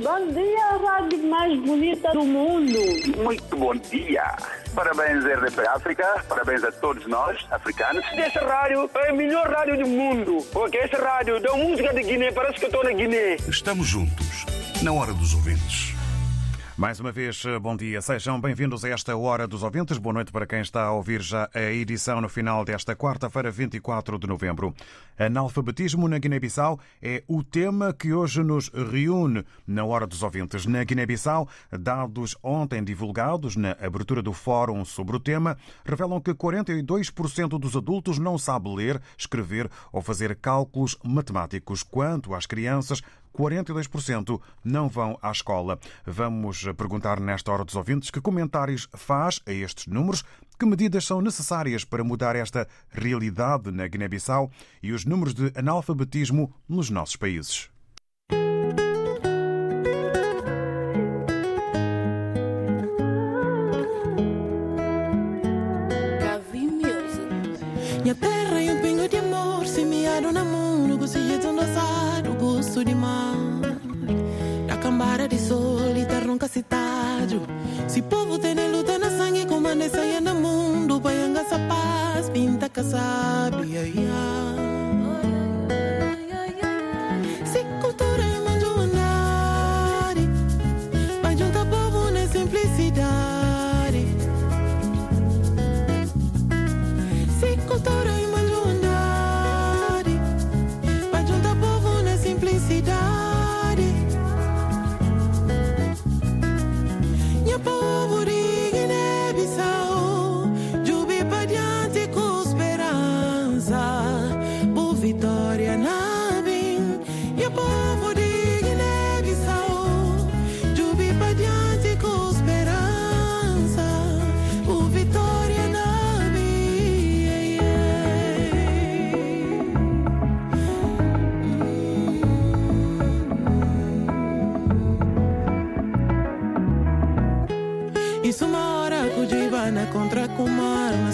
Bom dia, rádio mais bonita do mundo. Muito bom dia. Parabéns, RDP África. Parabéns a todos nós, africanos. Essa rádio é a melhor rádio do mundo. Porque essa rádio dá música de Guiné, parece que eu estou na Guiné. Estamos juntos, na hora dos ouvintes. Mais uma vez, bom dia. Sejam bem-vindos a esta Hora dos Ouvintes. Boa noite para quem está a ouvir já a edição no final desta quarta-feira, 24 de novembro. Analfabetismo na Guiné-Bissau é o tema que hoje nos reúne na Hora dos Ouvintes. Na Guiné-Bissau, dados ontem divulgados na abertura do fórum sobre o tema revelam que 42% dos adultos não sabe ler, escrever ou fazer cálculos matemáticos. Quanto às crianças, 42% não vão à escola. Vamos perguntar nesta hora dos ouvintes que comentários faz a estes números, que medidas são necessárias para mudar esta realidade na Guiné-Bissau e os números de analfabetismo nos nossos países. Minha terra e um pingo de amor semeado na mão, no gosto assado, gosto de mar. Da cambara de sol e ter nunca citado. Se povo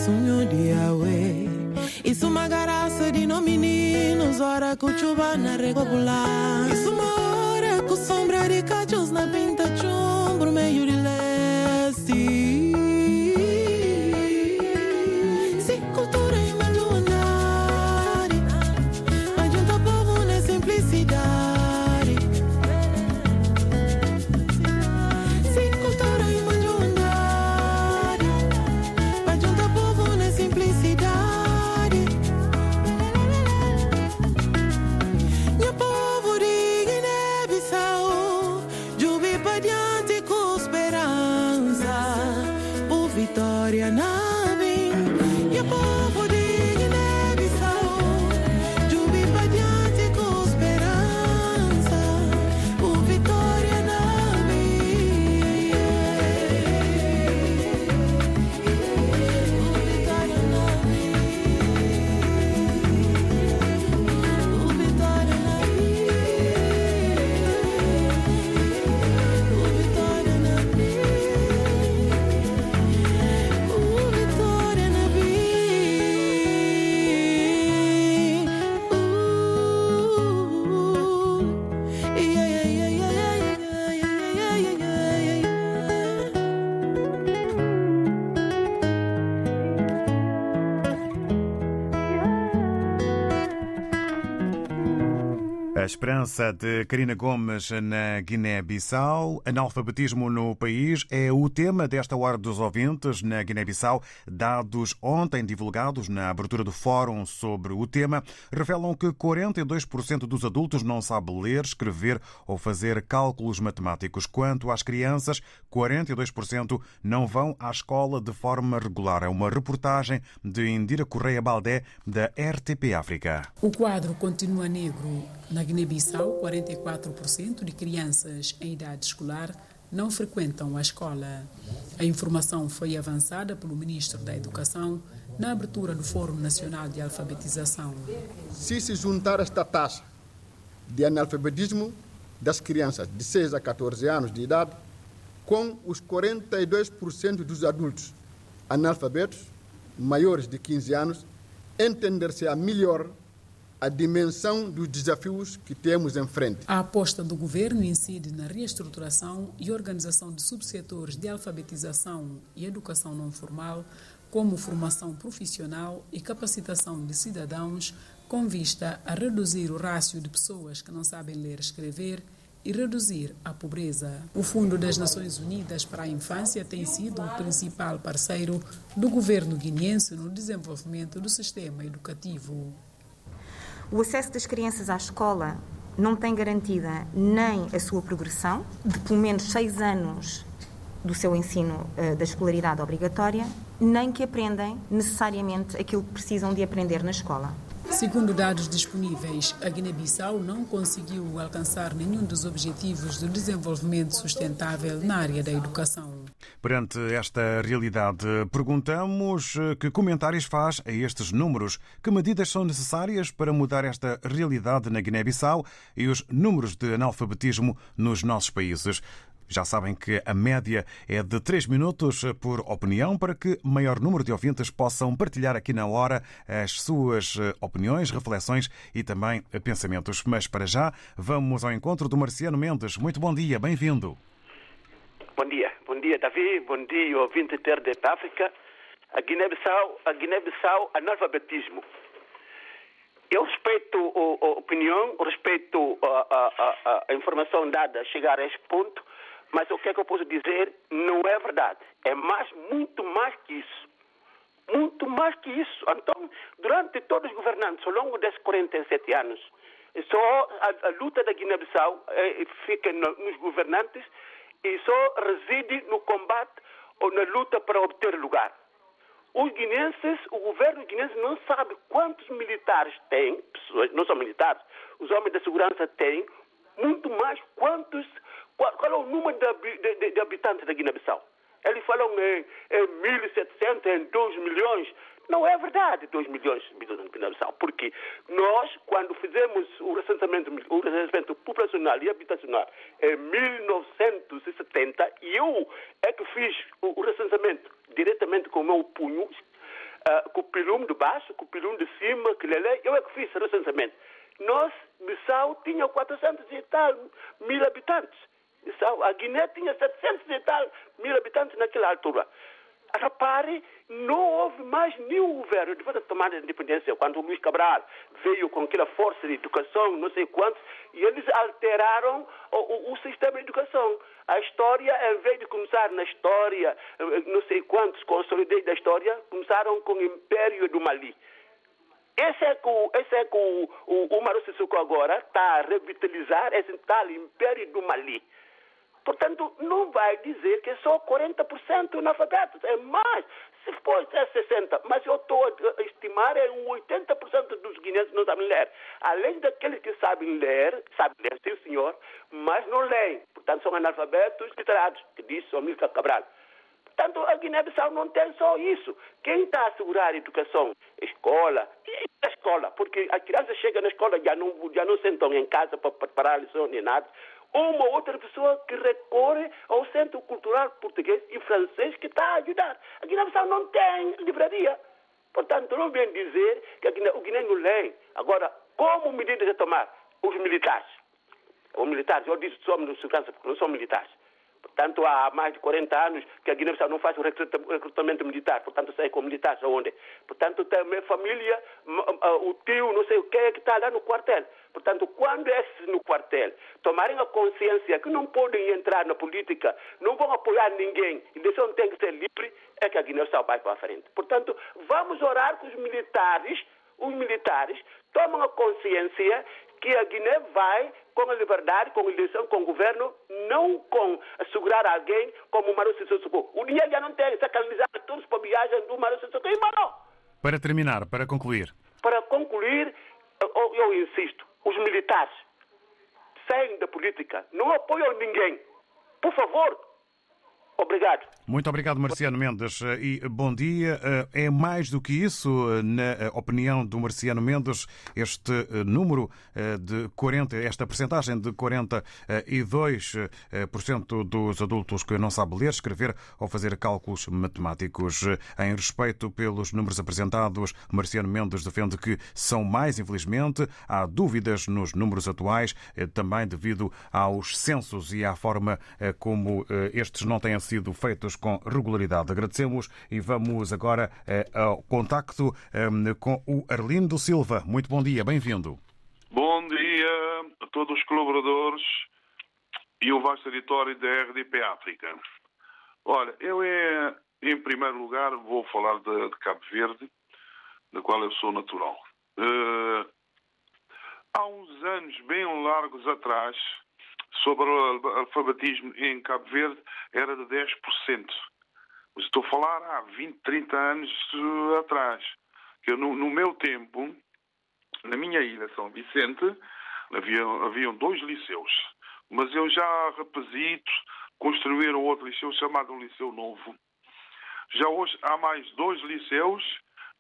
sonho de Yahweh. Isso uma garaça de no meninos, hora cuchubana regular. Isso uma hora com sombra de cachos na pinta chumbro, meio de leste. A esperança de Karina Gomes na Guiné-Bissau. Analfabetismo no país é o tema desta Hora dos Ouvintes na Guiné-Bissau. Dados ontem divulgados na abertura do fórum sobre o tema revelam que 42% dos adultos não sabe ler, escrever ou fazer cálculos matemáticos. Quanto às crianças, 42% não vão à escola de forma regular. É uma reportagem de Indira Correia Baldé, da RTP África. O quadro continua negro na Guiné-Bissau, 44% de crianças em idade escolar não frequentam a escola. A informação foi avançada pelo Ministro da Educação na abertura do Fórum Nacional de Alfabetização. Se se juntar esta taxa de analfabetismo das crianças de 6 a 14 anos de idade com os 42% dos adultos analfabetos maiores de 15 anos, entender-se-á melhor a dimensão dos desafios que temos em frente. A aposta do governo incide na reestruturação e organização de subsetores de alfabetização e educação não formal, como formação profissional e capacitação de cidadãos, com vista a reduzir o rácio de pessoas que não sabem ler e escrever e reduzir a pobreza. O Fundo das Nações Unidas para a Infância tem sido o principal parceiro do governo guineense no desenvolvimento do sistema educativo. O acesso das crianças à escola não tem garantida nem a sua progressão, de pelo menos seis anos do seu ensino uh, da escolaridade obrigatória, nem que aprendem necessariamente aquilo que precisam de aprender na escola. Segundo dados disponíveis, a Guiné-Bissau não conseguiu alcançar nenhum dos objetivos do desenvolvimento sustentável na área da educação. Perante esta realidade, perguntamos eh, que comentários faz a estes números, que medidas são necessárias para mudar esta realidade na Guiné-Bissau e os números de analfabetismo nos nossos países. Já sabem que a média é de 3 minutos por opinião para que maior número de ouvintes possam partilhar aqui na hora as suas eh, opiniões, reflexões e também pensamentos. Mas para já, vamos ao encontro do Marciano Mendes. Muito bom dia, bem-vindo. Bom dia, bom dia, Davi, bom dia, ouvinte ter de África. A Guiné-Bissau, a Guiné-Bissau, analfabetismo. Eu respeito a, a opinião, respeito a, a, a informação dada a chegar a este ponto, mas o que é que eu posso dizer? Não é verdade. É mais, muito mais que isso. Muito mais que isso. Então, durante todos os governantes, ao longo desses 47 anos, só a, a luta da Guiné-Bissau eh, fica no, nos governantes e só reside no combate ou na luta para obter lugar. Os guinenses, o governo guinense não sabe quantos militares tem, pessoas, não são militares, os homens da segurança têm, muito mais quantos qual, qual é o número de, de, de habitantes da Guiné-Bissau? Eles falam em, em 1.700, em 2 milhões. Não é verdade 2 milhões de habitantes da Guiné-Bissau, porque nós, quando fizemos o recenseamento, o recenseamento populacional e habitacional em 1970, eu é que fiz o, o recenseamento diretamente com o meu punho, uh, com o pilume de baixo, com o pilume de cima, que lele, eu é que fiz o recenseamento. Nós, Bissau, tinha 400 e tal mil habitantes. A Guiné tinha 700 e tal mil habitantes naquela altura. Repare, não houve mais nenhum governo depois da tomada de independência, quando o Luís Cabral veio com aquela força de educação, não sei quantos, e eles alteraram o, o, o sistema de educação. A história, em vez de começar na história, não sei quantos consolidei da história, começaram com o Império do Mali. Esse é que esse é que o, o, o Maro Sissoko agora está a revitalizar esse tal Império do Mali. Portanto, não vai dizer que é só 40% analfabetos, é mais. Se for é 60%, mas eu estou a estimar é um 80% dos guineenses não sabem ler. Além daqueles que sabem ler, sabem ler, sim senhor, mas não leem. Portanto, são analfabetos literados, que disse o Milka Cabral. Portanto, a Guiné-Bissau não tem só isso. Quem está a assegurar a educação? Escola. E a escola? Porque a criança chega na escola já não, já não sentam em casa para preparar a lição nem nada uma outra pessoa que recorre ao Centro Cultural Português e Francês que está a ajudar. A Guiné-Bissau não tem livraria. Portanto, não vem dizer que Guiné, o Guiné não lê. Agora, como medidas a tomar? Os militares. Os militares, eu disse somos de segurança porque não são militares. Portanto, há mais de 40 anos que a Guiné-Bissau não faz o recrutamento militar, portanto, sai com militares aonde? Portanto, minha família, o tio, não sei o que, que está lá no quartel. Portanto, quando esses no quartel tomarem a consciência que não podem entrar na política, não vão apoiar ninguém, a eleição tem que ser livre, é que a Guiné-Bissau vai para a frente. Portanto, vamos orar com os militares, os militares tomam a consciência que a Guiné vai com a liberdade, com a eleição, com o governo, não com assegurar alguém como o Maro Sissoko. O dinheiro já não tem, está canalizado todos para a viagem do Maro Sissoko. E, mano, para terminar, para concluir. Para concluir, eu, eu insisto, os militares saem da política, não apoiam ninguém. Por favor. Obrigado. Muito obrigado, Marciano Mendes, e bom dia. É mais do que isso, na opinião do Marciano Mendes, este número de 40, esta percentagem de 42% dos adultos que não sabem ler, escrever ou fazer cálculos matemáticos. Em respeito pelos números apresentados, Marciano Mendes defende que são mais, infelizmente. Há dúvidas nos números atuais, também devido aos censos e à forma como estes não têm sido feitos com regularidade. Agradecemos e vamos agora eh, ao contacto eh, com o Arlindo Silva. Muito bom dia, bem-vindo. Bom dia a todos os colaboradores e o vasto editório da RDP África. Olha, eu é, em primeiro lugar vou falar de, de Cabo Verde, da qual eu sou natural. Uh, há uns anos bem largos atrás, sobre o alfabetismo em Cabo Verde era de 10%. Mas estou a falar há 20, 30 anos atrás. Que no, no, meu tempo, na minha ilha São Vicente, havia, haviam dois liceus. Mas eu já, rapazito, construíram outro liceu chamado Liceu Novo. Já hoje há mais dois liceus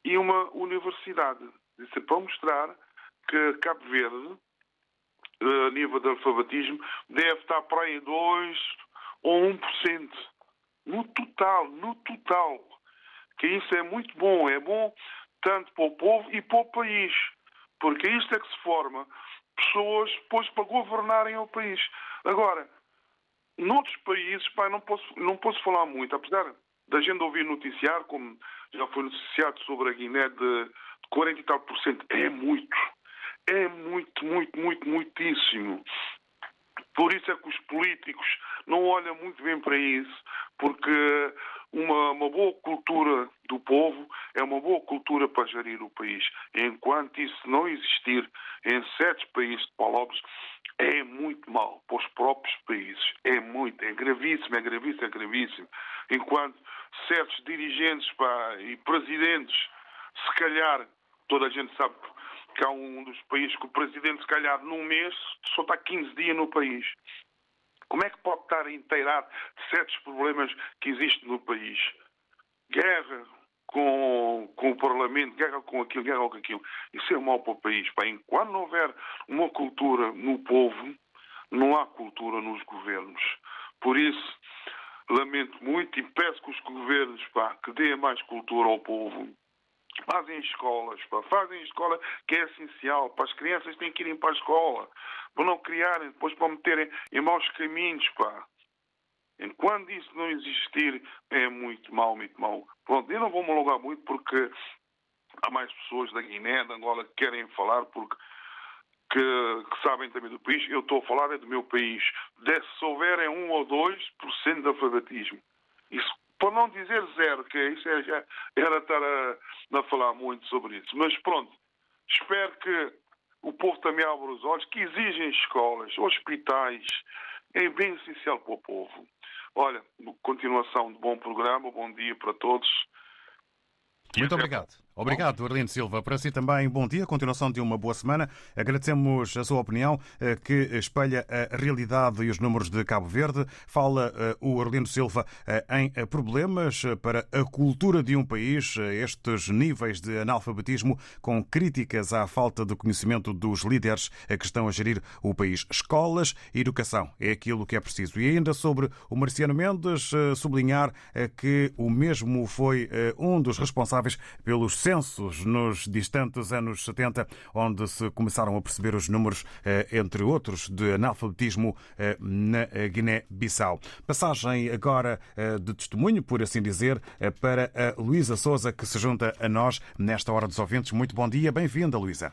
e uma universidade. Isso é para mostrar que Cabo Verde a nível de alfabetismo, deve estar para aí 2 ou 1%. No total, no total. Que isso é muito bom. É bom tanto para o povo e para o país. Porque é isto é que se forma pessoas depois para governarem o país. Agora, noutros países, pá, não posso, não posso falar muito, apesar da gente ouvir noticiar, como já foi noticiado sobre a Guiné, de 40 e tal por cento, é muito é muito, muito, muito, muitíssimo. Por isso é que os políticos não olham muito bem para isso, porque uma, uma, boa cultura do povo é uma boa cultura para gerir o país. Enquanto isso não existir em certos países de Palopes, é muito mal para os próprios países. É muito, é gravíssimo, é gravíssimo, é gravíssimo. Enquanto certos dirigentes pá, e presidentes, se calhar, toda a gente sabe é um dos países que o presidente, se calhar, num mês, só está 15 dias no país. Como é que pode estar a inteirar certos problemas que existem no país? Guerra com, com o Parlamento, guerra com aquilo, guerra com aquilo. Isso é mau para o país. Pá. Enquanto não houver uma cultura no povo, não há cultura nos governos. Por isso, lamento muito e peço que os governos pá, que deem mais cultura ao povo Fazem escolas, pá. fazem escola que é essencial. Para as crianças têm que irem para a escola. Para não criarem, depois para meterem em maus caminhos, pá. Enquanto isso não existir, é muito mal, muito mal. Pronto, eu não vou me alongar muito porque há mais pessoas da Guiné, da Angola, que querem falar porque que, que, sabem também do país. Eu estou a falar é do meu país. se houverem um ou dois por cento de alfabetismo. Isso por não dizer zero, que isso é, já era estar a, a falar muito sobre isso. Mas pronto, espero que o povo também abra os olhos, que exigem escolas, hospitais, é bem essencial para o povo. Olha, continuação de bom programa, bom dia para todos. Muito obrigado. Obrigado, Arlindo Silva. Para si também, bom dia, continuação de uma boa semana. Agradecemos a sua opinião, eh, que espelha a realidade e os números de Cabo Verde. Fala eh, o Arlindo Silva eh, em problemas para a cultura de um país, estes níveis de analfabetismo, com críticas à falta de conhecimento dos líderes que estão a gerir o país. Escolas educação é aquilo que é preciso. E ainda sobre o Marciano Mendes, sublinhar que o mesmo foi um dos responsáveis pelos censos nos distantes anos 70, onde se começaram a perceber os números, eh, entre outros, de analfabetismo eh, na Guiné-Bissau. Passagem agora eh, de testemunho, por assim dizer, para a Luísa Souza, que se junta a nós nesta Hora dos Ouvintes. Muito bom dia, bem-vinda, Luísa.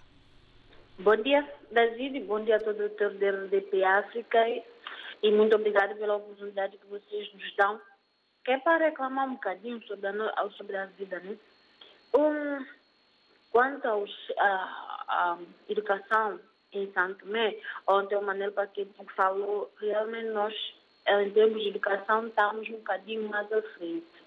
Bom dia, David, bom dia a todo o doutor da RDP África e muito obrigado pela oportunidade que vocês nos dão. Que é para reclamar um bocadinho sobre a, sobre a vida, né? Um, quanto à educação em Santo Tomé, ontem o Manel Paquete falou, realmente nós, em termos de educação, estamos um bocadinho mais à frente.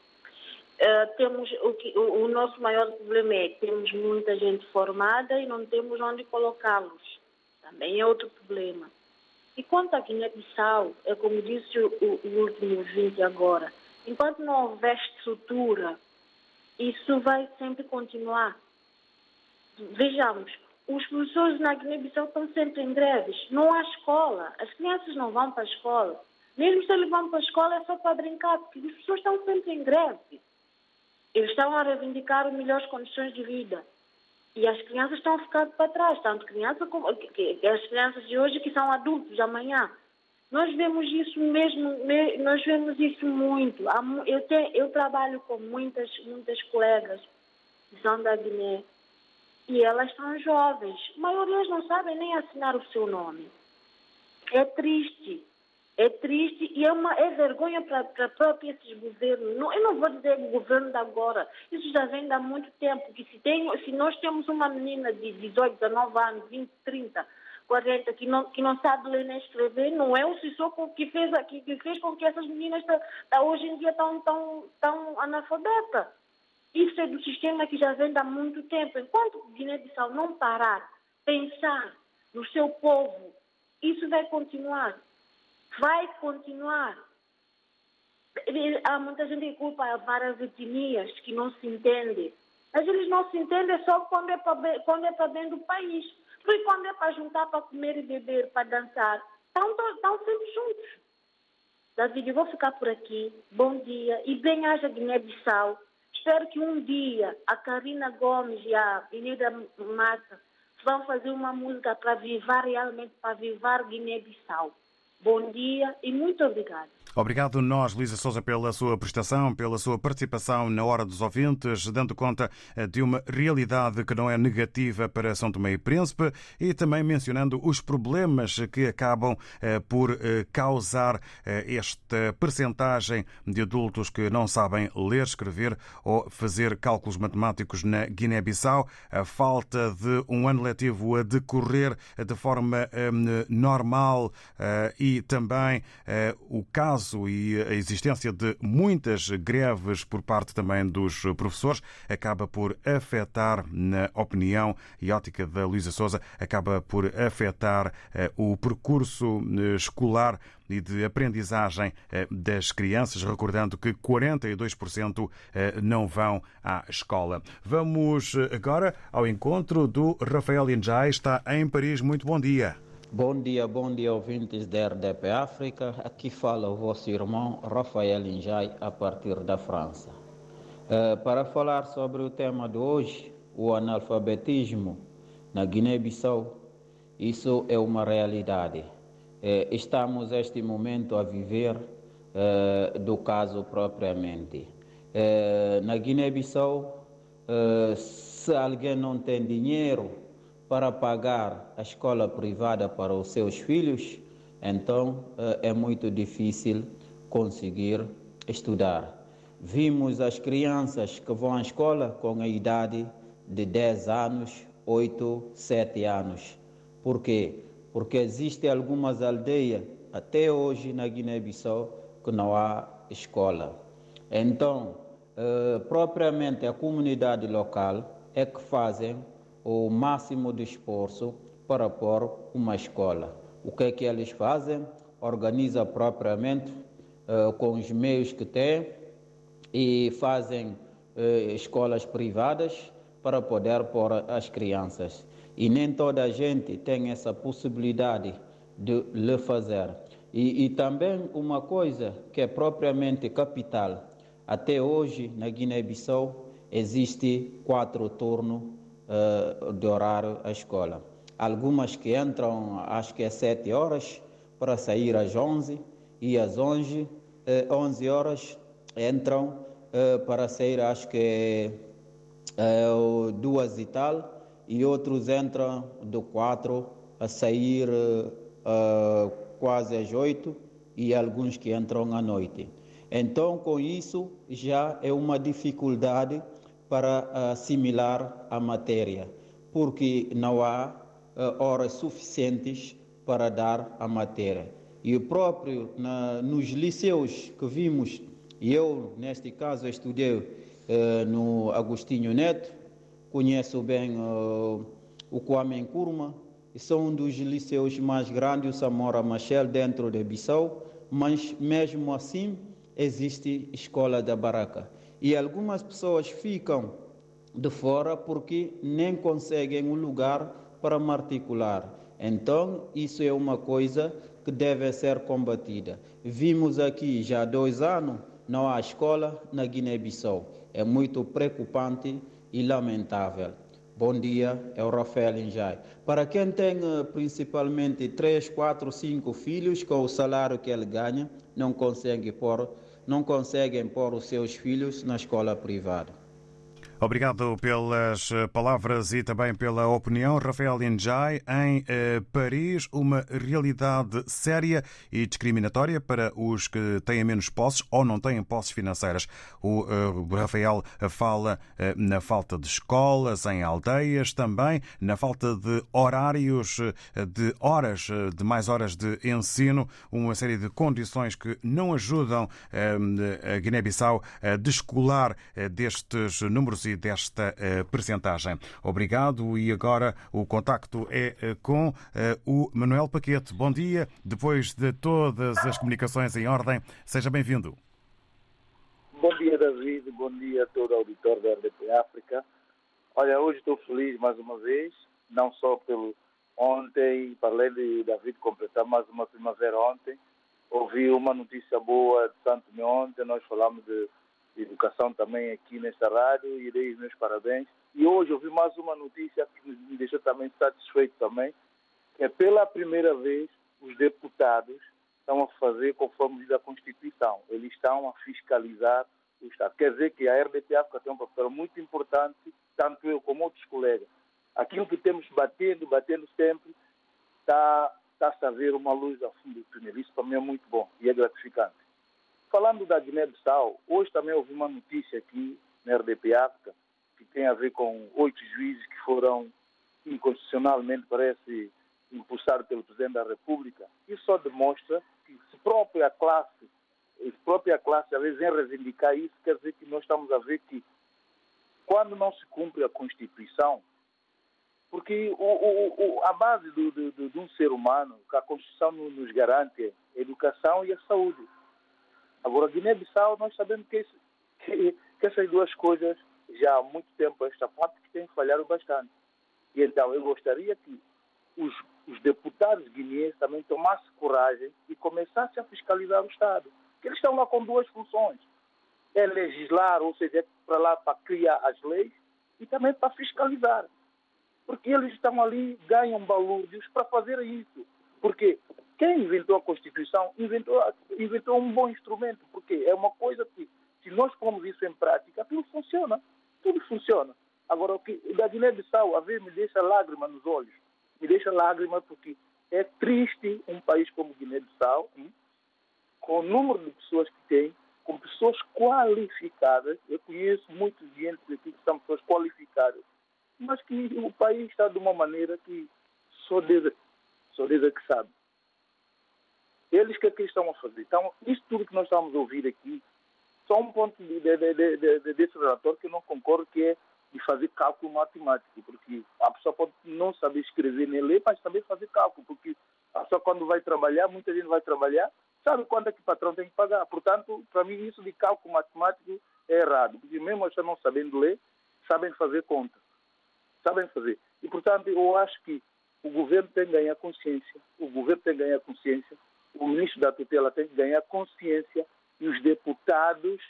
Uh, temos o, que, o, o, nosso maior problema é que temos muita gente formada e não temos onde colocá-los. Também é outro problema. E quanto à Guiné-Bissau, é como disse o, o, último ouvinte agora, enquanto não houver estrutura, isso vai sempre continuar. Vejamos, os professores na Guiné-Bissau estão sempre em greves. Não há escola. As crianças não vão para a escola. Mesmo se eles vão para a escola, é só para brincar, porque os professores estão sempre em greve. Eles estão a reivindicar melhores condições de vida. E as crianças estão ficar para trás, tanto criança como as crianças de hoje que são adultos de amanhã. Nós vemos isso mesmo, nós vemos isso muito. Eu, tenho, eu trabalho com muitas, muitas colegas que são da Guiné e elas são jovens. A maioria não sabem nem assinar o seu nome. É triste. É triste e é uma é vergonha para próprios esses governos. Não, eu não vou dizer o governo de agora. Isso já vem há muito tempo. Que se, tem, se nós temos uma menina de 18, 19 anos, 20, 30, 40, que não, que não sabe ler nem escrever, não é o Sissoko que fez, que, que fez com que essas meninas tá, tá, hoje em dia estão tão, tão analfabetas. Isso é do sistema que já vem há muito tempo. Enquanto Guiné-Bissau não parar, pensar no seu povo, isso vai continuar. Vai continuar. Há muita gente que culpa várias etnias que não se entendem. Mas eles não se entendem só quando é para, quando é dentro do país. Porque quando é para juntar, para comer e beber, para dançar, estão, estão sempre juntos. David, eu vou ficar por aqui. Bom dia e bem-aja Guiné-Bissau. Espero que um dia a Karina Gomes e a Avenida Massa vão fazer uma música para vivar realmente, para vivar Guiné-Bissau. Bom dia e muito obrigada. Obrigado nós, Luísa Souza, pela sua prestação, pela sua participação na Hora dos Ouvintes, dando conta eh, de uma realidade que não é negativa para São Tomé e Príncipe e também mencionando os problemas que acabam eh, por eh, causar esta percentagem de adultos que não sabem ler, escrever ou fazer cálculos matemáticos na Guiné-Bissau, a falta de um ano letivo a decorrer de forma normal e também o caso e a existência de muitas greves por parte também dos professores acaba por afetar, na opinião e ótica da Luísa Souza, acaba por afetar eh, o percurso eh, escolar e de aprendizagem eh, das crianças, recordando que 42% não vão à escola. Vamos agora ao encontro do Rafael Injai, está em Paris. Muito bom dia. Bom dia, bom dia, ouvintes da RDP África. Aqui fala o vosso irmão Rafael Injai, a partir da França. Uh, para falar sobre o tema de hoje, o analfabetismo na Guiné-Bissau, isso é uma realidade. Uh, estamos, neste momento, a viver uh, do caso propriamente. na Guiné-Bissau, se alguém não tem dinheiro, para pagar a escola privada para os seus filhos, então eh, é muito difícil conseguir estudar. Vimos as crianças que vão à escola com a idade de 10 anos, 8, 7 anos. Por quê? Porque existem algumas aldeias, até hoje na Guiné-Bissau, que não há escola. Então, eh, propriamente a comunidade local é que fazem o máximo de esforço para pôr uma escola. O que é que eles fazem? Organiza propriamente uh, com os meios que têm e fazem uh, escolas privadas para poder pôr as crianças. E nem toda a gente tem essa possibilidade de lhe fazer. E, e também uma coisa que é propriamente capital. Até hoje, na Guiné-Bissau, existe quatro turnos uh, de horário à escola. Algumas que entram, acho que é 7 horas, para sair às 11, e às 11, uh, 11 horas entram uh, para sair, acho que uh, duas e tal, e outros entram do 4 a sair quase às 8, e alguns que entram à noite. Então, com isso, já é uma dificuldade para assimilar a matéria, porque não há uh, horas suficientes para dar a matéria. E o próprio na, nos liceus que vimos, e eu neste caso estudei uh, no Agostinho Neto, conheço bem uh, o Kwame Nkrumah, são um dos liceus mais grandes, o Samora Machel, dentro de Bissau, mas mesmo assim existe escola da Baraka. E algumas pessoas ficam de fora porque nem conseguem um lugar para matricular. Então, isso é uma coisa que deve ser combatida. Vimos aqui já há dois anos, não há escola na Guiné-Bissau. É muito preocupante e lamentável. Bom dia, é o Rafael Injai. Para quem tem eh, principalmente 3, 4, 5 filhos, com o salário que ele ganha, não consegue pôr, não conseguem pôr os seus filhos na escola privada. Obrigado pelas eh, palavras e também pela opinião. Rafael Injai, em eh, Paris, uma realidade séria e discriminatória para os que têm menos posses ou não têm posses financeiras. O eh, Rafael fala na falta de escolas em aldeias, também na falta de horários, de horas, de mais horas de ensino, uma série de condições que não ajudam a Guiné-Bissau a descolar destes números desta uh, percentagem. Obrigado e agora o contacto é uh, com uh, o Manuel Paquete. Bom dia. Depois de todas as comunicações em ordem, seja bem-vindo. Bom dia, David. Bom dia a todo o auditor da RDP África. Olha, hoje estou feliz mais uma vez, não só pelo ontem, para além de David completar mais uma primavera ontem, ouvi uma notícia boa de Santo ontem, nós falamos de educação também aqui nesta rádio e dei os meus parabéns. E hoje ouvi mais uma notícia que me deixou também satisfeito também, que é pela primeira vez os deputados estão a fazer conforme diz a Constituição. Eles estão a fiscalizar o Estado. Quer dizer que a RDP África tem um papel muito importante, tanto eu como outros colegas. Aquilo que temos batendo, batendo sempre, está, está a ver uma luz ao fundo do túnel. Isso para mim é muito bom e é gratificante. Falando da Guiné-Bissau, hoje também houve uma notícia aqui na RDP África que tem a ver com oito juízes que foram inconstitucionalmente, parece, impulsados pelo Presidente da República. Isso só demonstra que se própria classe, se própria classe, às vezes, em reivindicar isso, quer dizer que nós estamos a ver que quando não se cumpre a Constituição, porque o, o, o, a base de um ser humano, que a Constituição nos garante, é a educação e a saúde. Agora, Guiné-Bissau, nós sabemos que, esse, que, que, essas duas coisas, já há muito tempo, esta parte, que têm falhado bastante. E então, eu gostaria que os, os deputados guineenses também tomassem coragem e começassem a fiscalizar o Estado. Que eles estão lá com duas funções. É legislar, ou seja, é para lá para criar as leis e também para fiscalizar. Porque eles estão ali, ganham balúrdios para fazer isso. Porque quem inventou a Constituição inventou, inventou um bom instrumento, porque é uma coisa que, se nós pomos isso em prática, tudo funciona. Tudo funciona. Agora, o que da Guiné-Bissau, a ver, me deixa lágrima nos olhos. Me deixa lágrima porque é triste um país como Guiné-Bissau, com o número de pessoas que tem, com pessoas qualificadas. Eu conheço muitos clientes aqui que são pessoas qualificadas, mas que o país está de uma maneira que só Deus, só Deus é que sabe. Eles que aqui estão a fazer. Então, isso tudo que nós estamos a ouvir aqui, só um ponto de, de, de, desse relatório que eu não concordo, que é de fazer cálculo matemático, porque a pessoa pode não saber escrever nem ler, mas também fazer cálculo, porque a pessoa quando vai trabalhar, muita gente vai trabalhar, sabe quanto é que o patrão tem que pagar. Portanto, para mim, isso de cálculo matemático é errado, porque mesmo as não sabendo ler, sabem fazer conta. Sabem fazer. E, portanto, eu acho que o governo tem que ganhar consciência, o governo tem que ganhar consciência o ministro da tutela tem que ganhar consciência e os deputados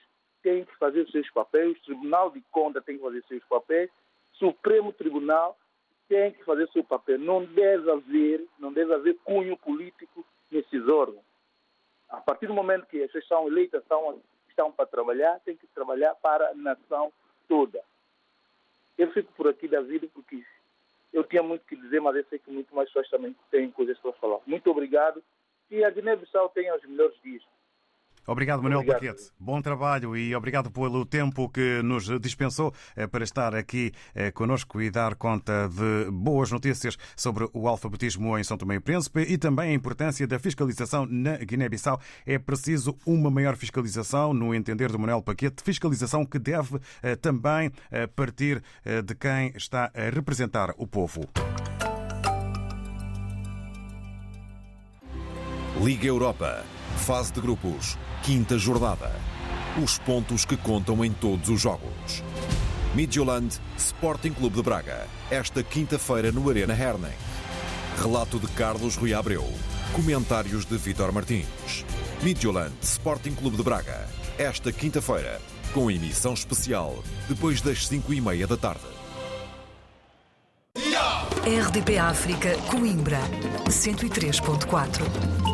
têm que fazer os seus papéis, o Tribunal de Contas tem que fazer os seus papéis, o Supremo Tribunal tem que fazer o seu papel. Não deve haver, não deve haver cunho político nesses órgãos. A partir do momento que as pessoas são eleitas, são, estão para trabalhar, tem que trabalhar para a nação toda. Eu fico por aqui, David, porque eu tinha muito que dizer, mas eu sei que muito mais pessoas também têm coisas para falar. Muito obrigado e a Guiné-Bissau tenha os melhores dias. Obrigado, Manuel obrigado. Paquete. Bom trabalho e obrigado pelo tempo que nos dispensou eh, para estar aqui eh, conosco e dar conta de boas notícias sobre o alfabetismo em São Tomé e Príncipe e também a importância da fiscalização na Guiné-Bissau. É preciso uma maior fiscalização, no entender do Manuel Paquete, fiscalização que deve eh, também partir de quem está a representar o povo. Liga Europa. Fase de grupos. Quinta jornada. Os pontos que contam em todos os jogos. Midtjylland Sporting Clube de Braga. Esta quinta-feira no Arena Herning. Relato de Carlos Rui Abreu. Comentários de Vitor Martins. Midtjylland Sporting Clube de Braga. Esta quinta-feira, com emissão especial, depois das 5 e meia da tarde. RDP África, Coimbra, 103.4.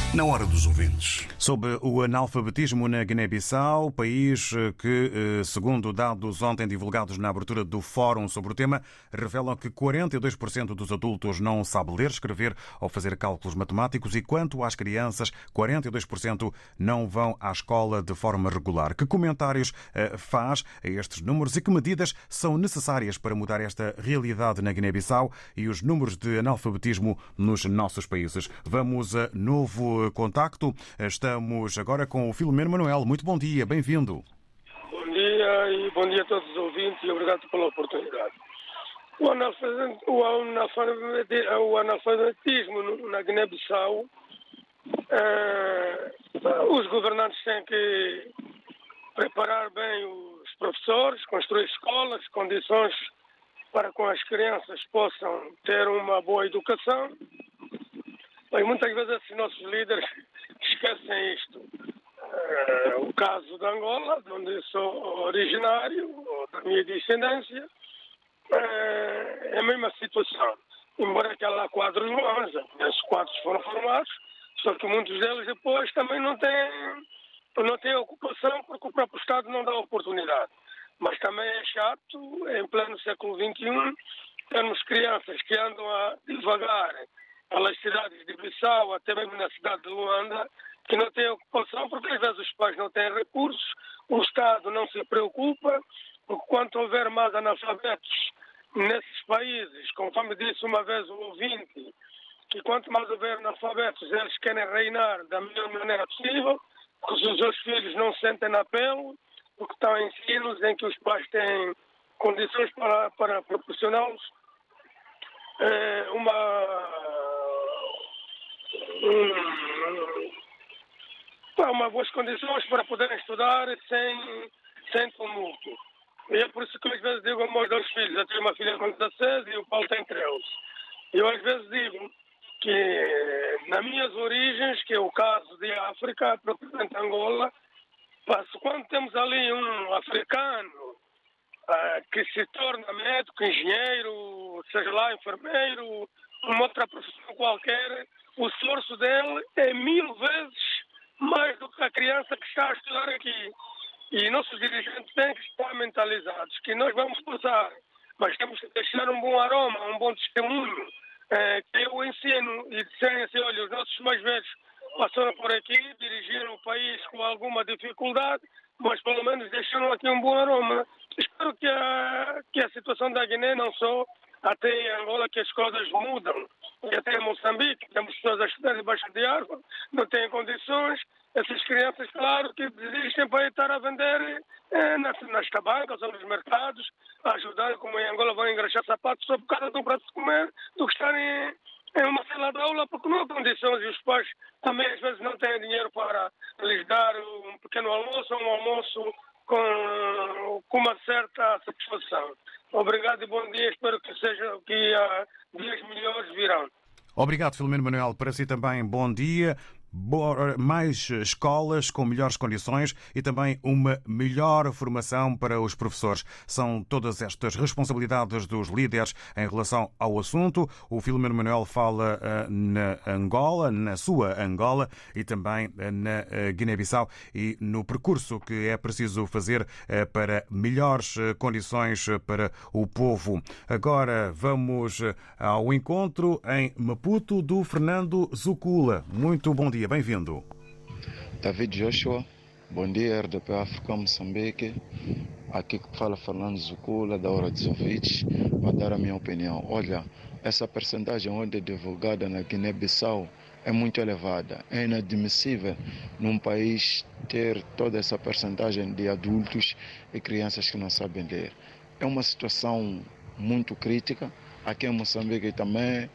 na hora dos ouvintes. Sobre o analfabetismo na Guiné-Bissau, país que, eh, segundo dados ontem divulgados na abertura do fórum sobre o tema, revelam que 42% dos adultos não sabe ler, escrever ou fazer cálculos matemáticos e, quanto às crianças, 42% não vão à escola de forma regular. Que comentários eh, faz a estes números e que medidas são necessárias para mudar esta realidade na Guiné-Bissau e os números de analfabetismo nos nossos países? Vamos a novo contacto. Estamos agora com o Filomeno Manuel. Muito bom dia, bem-vindo. Bom dia e bom dia a todos os ouvintes e obrigado pela oportunidade. O analfabetismo, na Guiné-Bissau, eh, os governantes têm que preparar bem os professores, construir escolas, condições para que as crianças possam ter uma boa educação. E muitas vezes esses nossos líderes esquecem isto. Uh, o caso de Angola, de onde sou originário, da minha descendência, uh, é a mesma situação. Embora que há lá quadros bons, esses quadros foram formados, só que muitos deles depois também não têm, não têm ocupação porque o próprio Estado não dá oportunidade. Mas também é chato, em pleno século XXI, termos crianças que andam a devagar pelas cidades de Bissau, até mesmo na cidade de Luanda, que não têm ocupação, porque às vezes os pais não têm recursos, o Estado não se preocupa, porque quanto houver mais analfabetos nesses países, conforme disse uma vez o ouvinte, que quanto mais houver analfabetos, eles querem reinar da melhor maneira possível, porque os seus filhos não sentem na pele, porque estão em ensinos em que os pais têm condições para, para proporcioná-los é, uma um, uma boas condições para poderem estudar sem, sem tumulto. E é por isso que às vezes digo aos meus dois filhos, eu tenho uma filha com 16 e o Paulo tem 13. Eu às vezes digo que nas minhas origens, que é o caso de África, propriamente Angola, quando temos ali um africano uh, que se torna médico, engenheiro, seja lá, enfermeiro, uma outra profissão qualquer, o esforço dele é mil vezes mais do que a criança que está a estudar aqui. E nossos dirigentes têm que estar mentalizados que nós vamos passar, mas temos que deixar um bom aroma, um bom testemunho, é, que eu ensino e disserem assim, olha, os nossos mais velhos passaram por aqui, dirigiram o país com alguma dificuldade, mas pelo menos deixaram aqui um bom aroma. Espero que a, que a situação da Guiné não só até em Angola que as coisas mudam. E até em Moçambique, temos pessoas a estudar debaixo de árvore, não têm condições. Essas crianças, claro, que desistem para estar a vender eh, nas, nas tabancas ou nos mercados, a ajudar, como em Angola vão engraxar sapatos só por causa de um prato de comer, do que estarem em uma sala de aula, porque não há condições e os pais também às vezes não têm dinheiro para lhes dar um pequeno almoço ou um almoço com, com uma certa satisfação. Obrigado e bom dia. Espero que seja que uh, dias melhores virão. Obrigado, Filomeno Manuel. Para si também, bom dia mais escolas com melhores condições e também uma melhor formação para os professores. São todas estas responsabilidades dos líderes em relação ao assunto. O Filomeno Manuel fala eh, na Angola, na sua Angola e também eh, na eh, Guiné-Bissau e no percurso que é preciso fazer para melhores condições para o povo. Agora vamos ao encontro em Maputo do Fernando Zucula. Muito bom dia dia, bem-vindo. David Joshua, bom dia, RDP África, Moçambique. Aqui que fala Fernando Zucula, da Hora dos Ouvintes, para dar a minha opinião. Olha, essa percentagem onde é divulgada na Guiné-Bissau é muito elevada. É inadmissível num país ter toda essa percentagem de adultos e crianças que não sabem ler. É uma situação muito crítica. Aqui em Moçambique também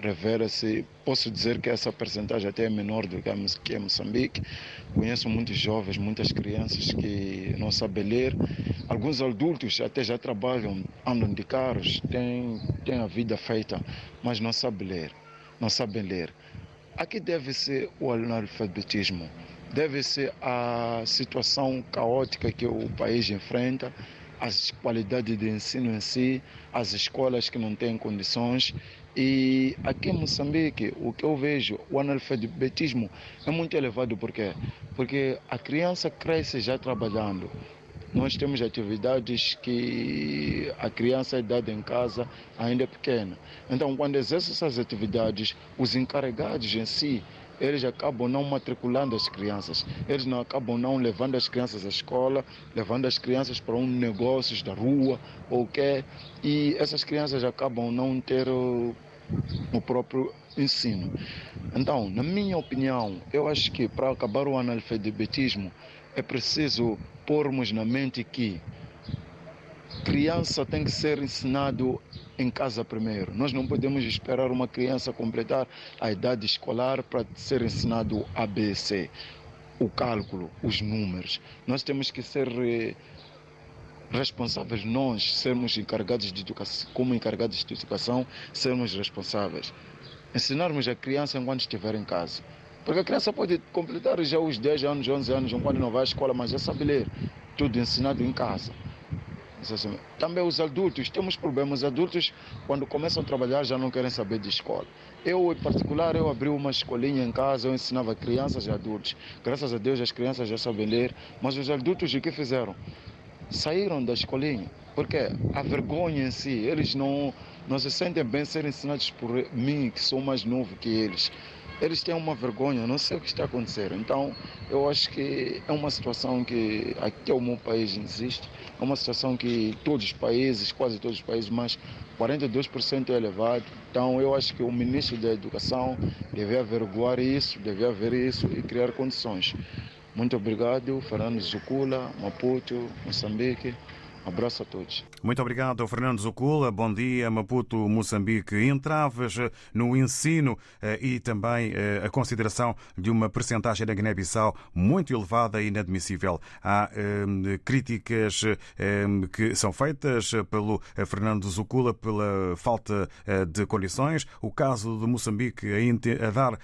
revela-se, posso dizer que essa percentagem até é menor do que em Moçambique. Conheço muitos jovens, muitas crianças que não sabem ler. Alguns adultos até já trabalham, andam de carros, têm, têm a vida feita, mas não sabem ler. Não sabem ler. Aqui deve ser o analfabetismo, deve ser a situação caótica que o país enfrenta, as qualidades de ensino em si, as escolas que não têm condições e aqui em Moçambique, o que eu vejo, o analfabetismo é muito elevado. Por quê? Porque a criança cresce já trabalhando. Nós temos atividades que a criança é dada em casa ainda é pequena. Então, quando exerce essas atividades, os encarregados em si, eles acabam não matriculando as crianças, eles não acabam não levando as crianças à escola, levando as crianças para um negócios da rua ou quê, e essas crianças acabam não ter o próprio ensino. Então, na minha opinião, eu acho que para acabar o analfabetismo é preciso pormos na mente que criança tem que ser ensinado em casa primeiro. Nós não podemos esperar uma criança completar a idade escolar para ser ensinado ABC, o cálculo, os números. Nós temos que ser eh, responsáveis nós sermos encarregados de educação, como encarregados de educação, sermos responsáveis. Ensinarmos a criança enquanto estiver em casa. Porque a criança pode completar já os 10 anos, 11 anos, enquanto não vai à escola, mas já sabe ler. Tudo ensinado em casa. Também os adultos, temos problemas. Os adultos, quando começam a trabalhar, já não querem saber de escola. Eu, em particular, eu abri uma escolinha em casa, eu ensinava crianças e adultos. Graças a Deus, as crianças já sabem ler, mas os adultos o que fizeram? Saíram da escolinha, porque a vergonha em si, eles não, não se sentem bem ser ensinados por mim, que sou mais novo que eles eles têm uma vergonha, não sei o que está acontecendo. Então, eu acho que é uma situação que aqui o meu país existe, é uma situação que todos os países, quase todos os países, mas 42% é elevado. Então, eu acho que o ministro da Educação deve averiguar isso, deve haver isso e criar condições. Muito obrigado, Fernando Zucula, Maputo, Moçambique. Abraço a todos. Muito obrigado, Fernando Zucula. Bom dia, Maputo, Moçambique. Entraves no ensino eh, e também eh, a consideração de uma percentagem da Guiné-Bissau muito elevada e inadmissível. Há eh, críticas que são feitas pelo Fernando Zucula pela falta de condições. O caso de Moçambique, a dar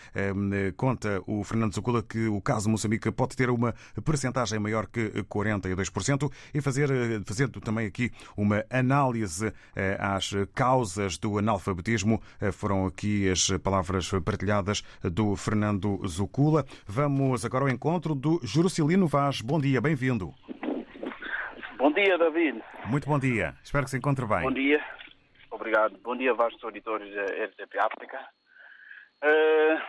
conta o Fernando Zucula que o caso de Moçambique pode ter uma percentagem maior que 42% e fazer, fazer também aqui uma análise eh, às causas do analfabetismo. Eh, foram aqui as palavras partilhadas do Fernando Zucula. Vamos agora ao encontro do Jurocilino Vaz. Bom dia, bem-vindo. Bom dia, David. Muito bom dia. Espero que se encontre bem. Bom dia. Obrigado. Bom dia, vastos auditores da RTP África. Uh,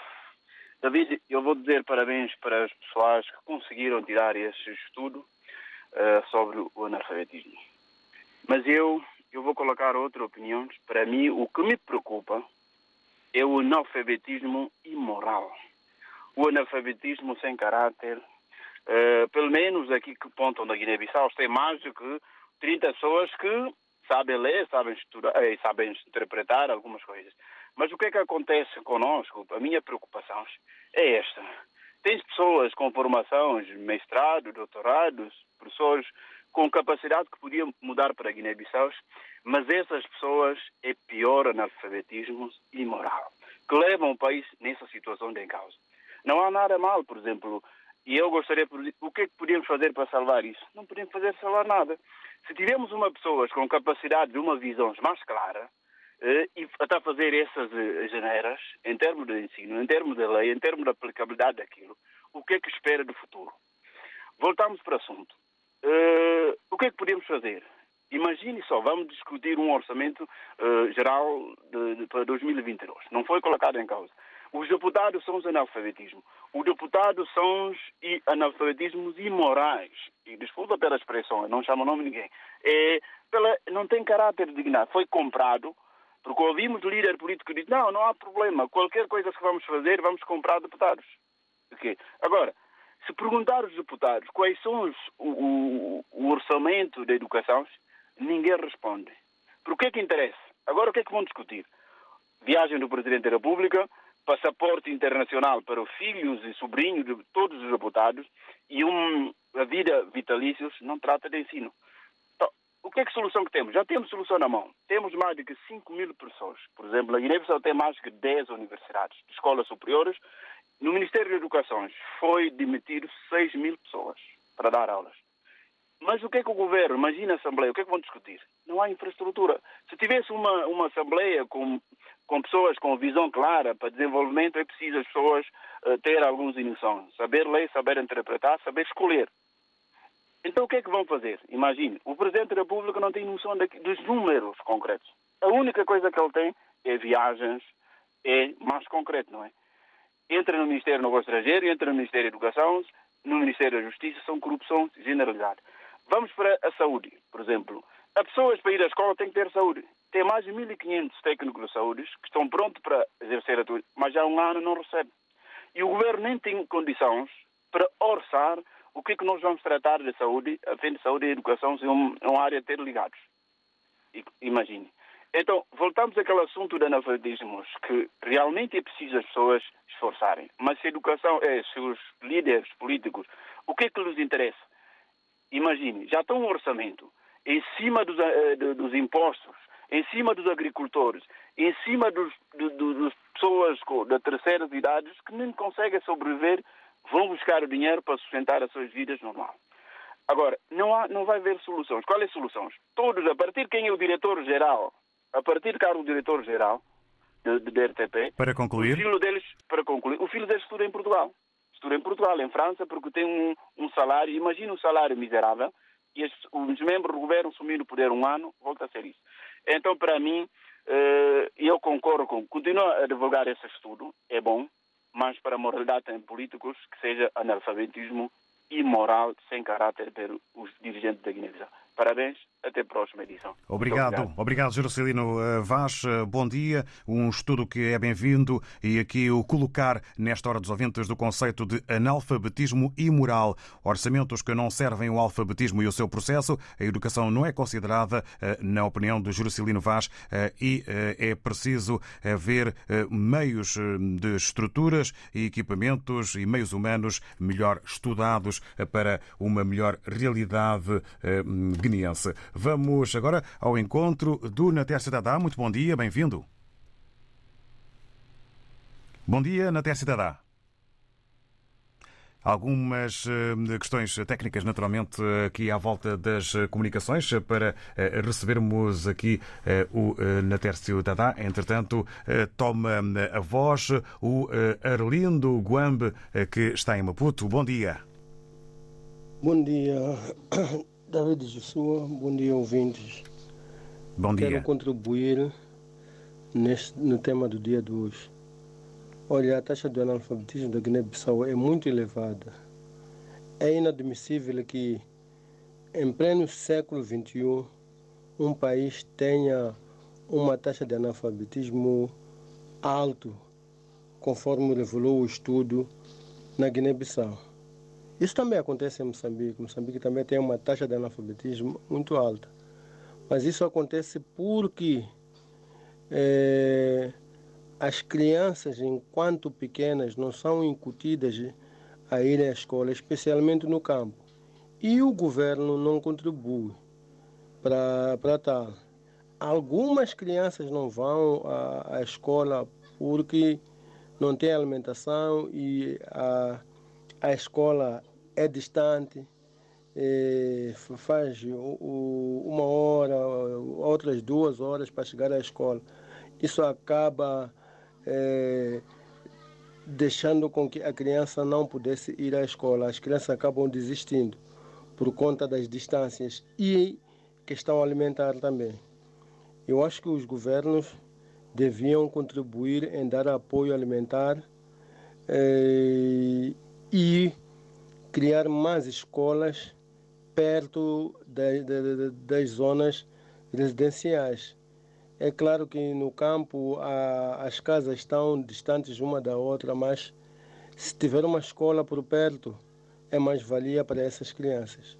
David, eu vou dizer parabéns para as pessoas que conseguiram tirar esse estudo uh, sobre o analfabetismo. Mas eu, eu vou colocar outra opinião. Para mim, o que me preocupa é o analfabetismo imoral. O analfabetismo sem caráter. Uh, pelo menos aqui que pontam da Guiné-Bissau, tem mais do que 30 pessoas que sabem ler, sabem estudar, eh, sabem interpretar algumas coisas. Mas o que é que acontece conosco? A minha preocupação é esta. Tem pessoas com formações, mestrado, doutorados, professores com capacidade que podiam mudar para Guiné-Bissau, mas essas pessoas é pior analfabetismo imoral, que levam o país nessa situação de causa. Não há nada mal, por exemplo, e eu gostaria, o que é que podíamos fazer para salvar isso? Não podemos fazer salvar nada. Se tivermos uma pessoa com capacidade de uma visão mais clara, eh, e está a fazer essas eh, janeiras, em termos de ensino, em termos da lei, em termos da aplicabilidade daquilo, o que é que espera do futuro? Voltamos para o assunto. Uh, o que é que podemos fazer? Imagine só, vamos discutir um orçamento uh, geral de, de, para 2022. Não foi colocado em causa. Os deputados são os analfabetismos. Os deputados são os analfabetismos imorais. E desculpa pela expressão, não chamo o nome de ninguém. É, pela, não tem caráter dignado. Foi comprado Porque ouvimos o líder político dizer, não, não há problema, qualquer coisa que vamos fazer, vamos comprar deputados. Okay. Agora, se perguntar aos deputados quais são os, o, o, orçamento da educação, ninguém responde. Por que é que interessa? Agora o que é que vão discutir? Viagem do Presidente da República, passaporte internacional para os filhos e sobrinhos de todos os deputados e um, a vida vitalícios não trata de ensino. Então, o que é que solução que temos? Já temos solução na mão. Temos mais de que 5 mil pessoas. Por exemplo, a Guiné-Bissau tem mais de 10 universidades, escolas superiores. No Ministério da Educação foi demitido 6 mil pessoas para dar aulas. Mas o que é que o governo, imagina a Assembleia, o que é que vão discutir? Não há infraestrutura. Se tivesse uma, uma Assembleia com, com pessoas com visão clara para desenvolvimento, é preciso as pessoas uh, ter alguns noção. Saber ler, saber interpretar, saber escolher. Então o que é que vão fazer? Imagine, o Presidente da República não tem noção de, dos números concretos. A única coisa que ele tem é viagens, é mais concreto, não é? Entra no Ministério do Negócio Estrangeiro, entra no Ministério da Educação, no Ministério da Justiça, são corrupção generalizada. Vamos para a saúde, por exemplo. As pessoas para ir à escola têm que ter saúde. Tem mais de 1.500 técnicos de saúde que estão prontos para exercer a tudo, mas há um ano não recebem. E o governo nem tem condições para orçar o que é que nós vamos tratar de saúde, a fim de saúde e educação são uma área ter ligados. Imagine. Então, voltamos àquele assunto de analfabetismo, que realmente é preciso as pessoas esforçarem. Mas se a educação é, se os líderes políticos, o que é que lhes interessa? Imagine, já está um orçamento em cima dos, uh, dos impostos, em cima dos agricultores, em cima dos, do, do, pessoas da terceira idade que nem conseguem sobreviver, vão buscar o dinheiro para sustentar as suas vidas normal. Agora, não, há, não vai haver soluções. Quais é soluções? Todos, a partir de quem é o diretor-geral, a partir de o diretor-geral da RTP, para concluir, o filho deles, para concluir, o filho deles estuda em Portugal estuda em Portugal, em França, porque tem um, um salário, imagina um salário miserável, e os, os membros do governo sumindo o poder um ano, volta a ser isso. Então, para mim, eh, eu concordo com, continuo a divulgar esse estudo, é bom, mas para a moralidade tem políticos que seja analfabetismo imoral, sem caráter para os dirigentes da Guiné-Bissau. Parabéns, até a próxima edição. Obrigado, obrigado, obrigado Jerusalino eh, Vaz. Eh, bom dia. Um estudo que é bem-vindo e aqui o colocar nesta hora dos ouvintes do conceito de analfabetismo imoral. Orçamentos que não servem o alfabetismo e o seu processo. A educação não é considerada, eh, na opinião de Jerusalino Vaz, e é preciso ver meios de estruturas e equipamentos e meios humanos melhor estudados para uma melhor realidade guineense. Vamos agora ao encontro do Natércio Dadá. Muito bom dia, bem-vindo. Bom dia, Natércio Dadá. Algumas eh, questões técnicas, naturalmente, aqui à volta das comunicações, para eh, recebermos aqui eh, o Natércio Dadá. Entretanto, toma a voz o Arlindo Guambe, que está em Maputo. Bom dia. Bom dia. David Joshua, bom dia ouvintes. Bom dia. Quero contribuir neste, no tema do dia de hoje. Olha, a taxa de analfabetismo da Guiné-Bissau é muito elevada. É inadmissível que, em pleno século XXI, um país tenha uma taxa de analfabetismo alto, conforme revelou o estudo na Guiné-Bissau. Isso também acontece em Moçambique. Moçambique também tem uma taxa de analfabetismo muito alta. Mas isso acontece porque é, as crianças, enquanto pequenas, não são incutidas a ir à escola, especialmente no campo. E o governo não contribui para tal. Algumas crianças não vão à, à escola porque não tem alimentação e a a escola é distante, é, faz uma hora, outras duas horas para chegar à escola. Isso acaba é, deixando com que a criança não pudesse ir à escola. As crianças acabam desistindo por conta das distâncias e questão alimentar também. Eu acho que os governos deviam contribuir em dar apoio alimentar eh, e criar mais escolas perto das zonas residenciais. É claro que no campo a, as casas estão distantes uma da outra, mas se tiver uma escola por perto, é mais valia para essas crianças.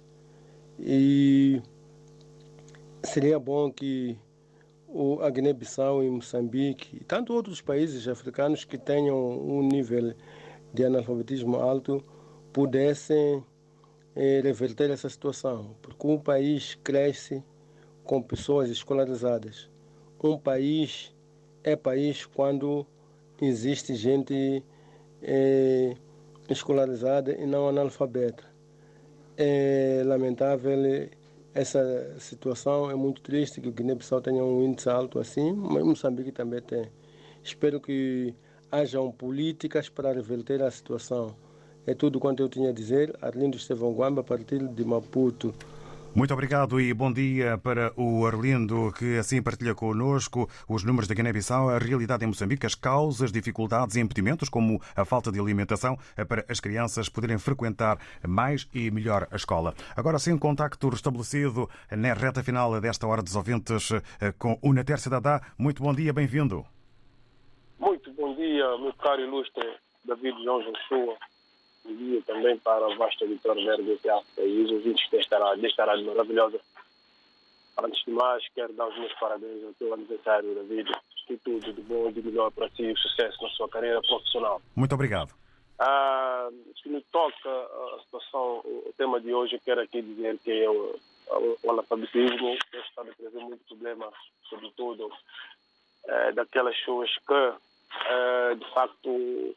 E seria bom que o, a Guiné-Bissau e Moçambique, e tanto outros países africanos que tenham um nível de analfabetismo alto, pudessem eh, reverter essa situação, porque um país cresce com pessoas escolarizadas. Um país é país quando existe gente eh, escolarizada e não analfabeta. É lamentável essa situação, é muito triste que o Guiné-Bissau tenha um índice alto assim, mas Moçambique também tem. Espero que hajam políticas para reverter a situação. É tudo quanto eu tinha a dizer. Arlindo Estevão Guamba, a partir de Maputo. Muito obrigado e bom dia para o Arlindo, que assim partilha connosco os números da Guiné-Bissau, a realidade em Moçambique, as causas, dificuldades e impedimentos, como a falta de alimentação, para as crianças poderem frequentar mais e melhor a escola. Agora sim, contacto restabelecido na reta final desta Hora dos Ouvintes eh, com o Nater Dadá. Muito bom dia, bem-vindo. Bom dia, meu caro ilustre David João Joshua um dia também para o vasto auditório da RDPA e os ouvintes desta rádio, desta rádio maravilhosa. Antes de mais, quero dar os meus parabéns ao teu aniversário, David. Que tudo de bom e de melhor para si e sucesso na sua carreira profissional. Muito obrigado. Ah, que me toca a situação, o tema de hoje, eu quero aqui dizer que é o, analfabetismo estado a trazer muito problema, sobretudo é, daquelas pessoas que, é, de facto,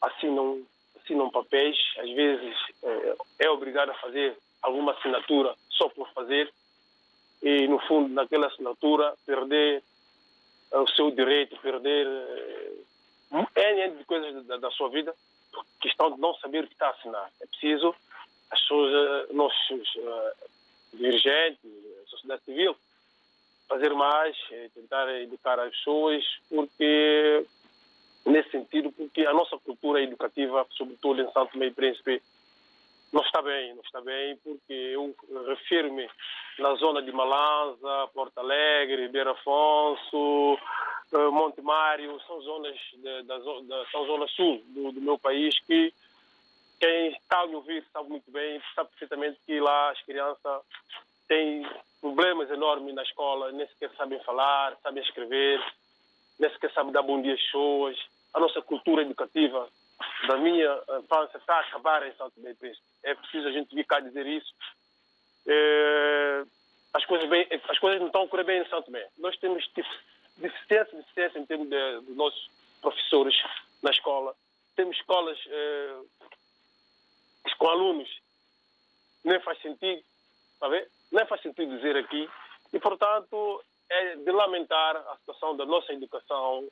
assinam assinam papéis, às vezes é, é obrigado a fazer alguma assinatura só por fazer e, no fundo, naquela assinatura, perder é, o seu direito, perder é, N de coisas da, da, sua vida, questão de não saber o que está a assinar. É preciso as pessoas, nossos uh, dirigentes, a sociedade civil, fazer mais, tentar educar as pessoas, porque nesse sentido, porque a nossa cultura educativa, sobretudo em Santo Meio Príncipe, não está bem, não está bem, porque eu refiro-me na zona de Malanza, Porto Alegre, Beira Afonso, eh, Monte Mário, são zonas de, da, da, são zonas sul do, do, meu país que quem está a me ouvir sabe muito bem, sabe perfeitamente que lá as crianças têm problemas enormes na escola, nem sequer sabem falar, sabem escrever, nem sequer sabem dar bom dia pessoas a nossa cultura educativa da minha infância está a acabar em Santo Tomé Príncipe. É preciso a gente vir cá dizer isso. É, as, coisas bem, as coisas não estão a correr bem em Santo Tomé. Nós temos deficiência, deficiência em termos de, de nossos professores na escola. Temos escolas é, com alunos. Nem faz sentido, está? Nem faz sentido dizer aqui. E, portanto, é de lamentar a situação da nossa educação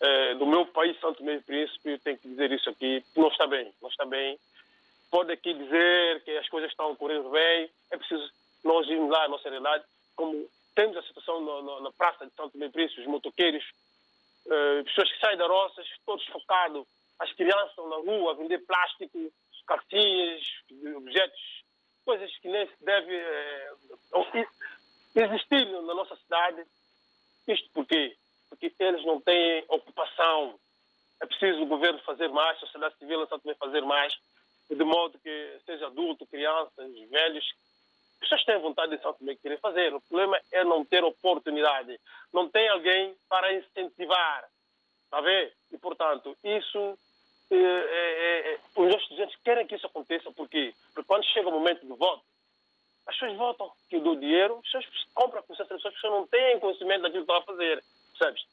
é, do meu país, Santo Meio Príncipe, tenho que dizer isso aqui, não está bem, não está bem. Pode aqui dizer que as coisas estão correndo bem, é preciso nós irmos lá, a nossa realidade, como temos a situação no, no, na praça de Santo Meio Príncipe, os motoqueiros, é, pessoas que saem da roças, todos focados, as crianças estão na rua a vender plástico, cartinhas, objetos, coisas que nem se deve é, existir na nossa cidade. Isto porque porque eles não têm ocupação. É preciso o governo fazer mais, a sociedade civil também fazer mais, de modo que seja adulto, crianças, velhos, pessoas têm vontade de São Tomé querer fazer. O problema é não ter oportunidade. Não tem alguém para incentivar. Está a ver? E, portanto, isso. É, é, é, os nossos estudantes querem que isso aconteça. Por quê? Porque quando chega o momento do voto, as pessoas votam, que eu dou dinheiro, as pessoas compram com pessoas, as pessoas não têm conhecimento daquilo que estão a fazer. Percebes?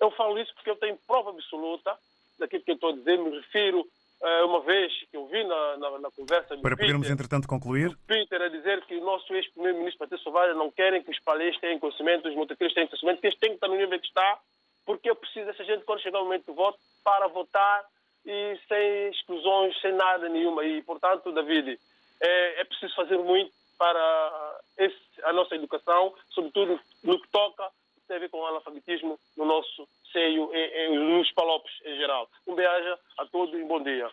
Eu falo isso porque eu tenho prova absoluta daquilo que eu estou a dizer. Me refiro uh, uma vez que eu vi na, na, na conversa Para Peter, podermos, entretanto, concluir. Peter a dizer que o nosso ex-primeiro-ministro Patrício Sovalha não querem que os palestres tenham conhecimento, os motoqueiros tenham conhecimento, que eles têm que estar no nível que está, porque eu preciso dessa gente, quando chegar o momento do voto, para votar e sem exclusões, sem nada nenhuma. E, portanto, David, é, é preciso fazer muito para esse, a nossa educação, sobretudo no que toca tem a ver com o analfabetismo no nosso seio e, nos palopes em geral. Um beijo a todos e um bom dia.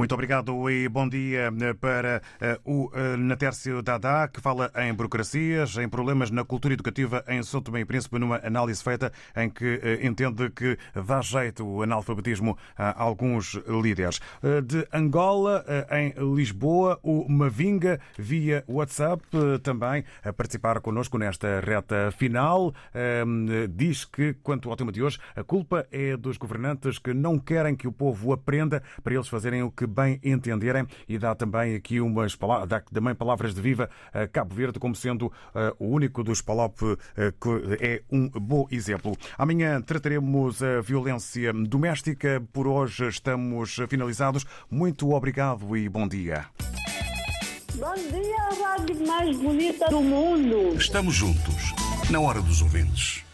Muito obrigado e bom dia eh, para uh, o uh, Natércio Dada, que fala em burocracias, em problemas na cultura educativa em São Tomé e Príncipe, numa análise feita em que entende que dá jeito o analfabetismo a alguns líderes. De Angola, em Lisboa, o Mavinga, via WhatsApp, também a participar connosco nesta reta final, diz que, quanto ao tema de hoje, a culpa é dos governantes que não querem que o povo aprenda para eles fazerem o que bem entenderem e dá também aqui umas palavras, dá também palavras de viva a Cabo Verde como sendo uh, o único dos PALOP uh, que é um bom exemplo. Amanhã trataremos a violência doméstica. Por hoje estamos finalizados. Muito obrigado e bom dia. Bom dia, a rádio mais bonita do mundo. Estamos juntos, na hora dos ouvintes.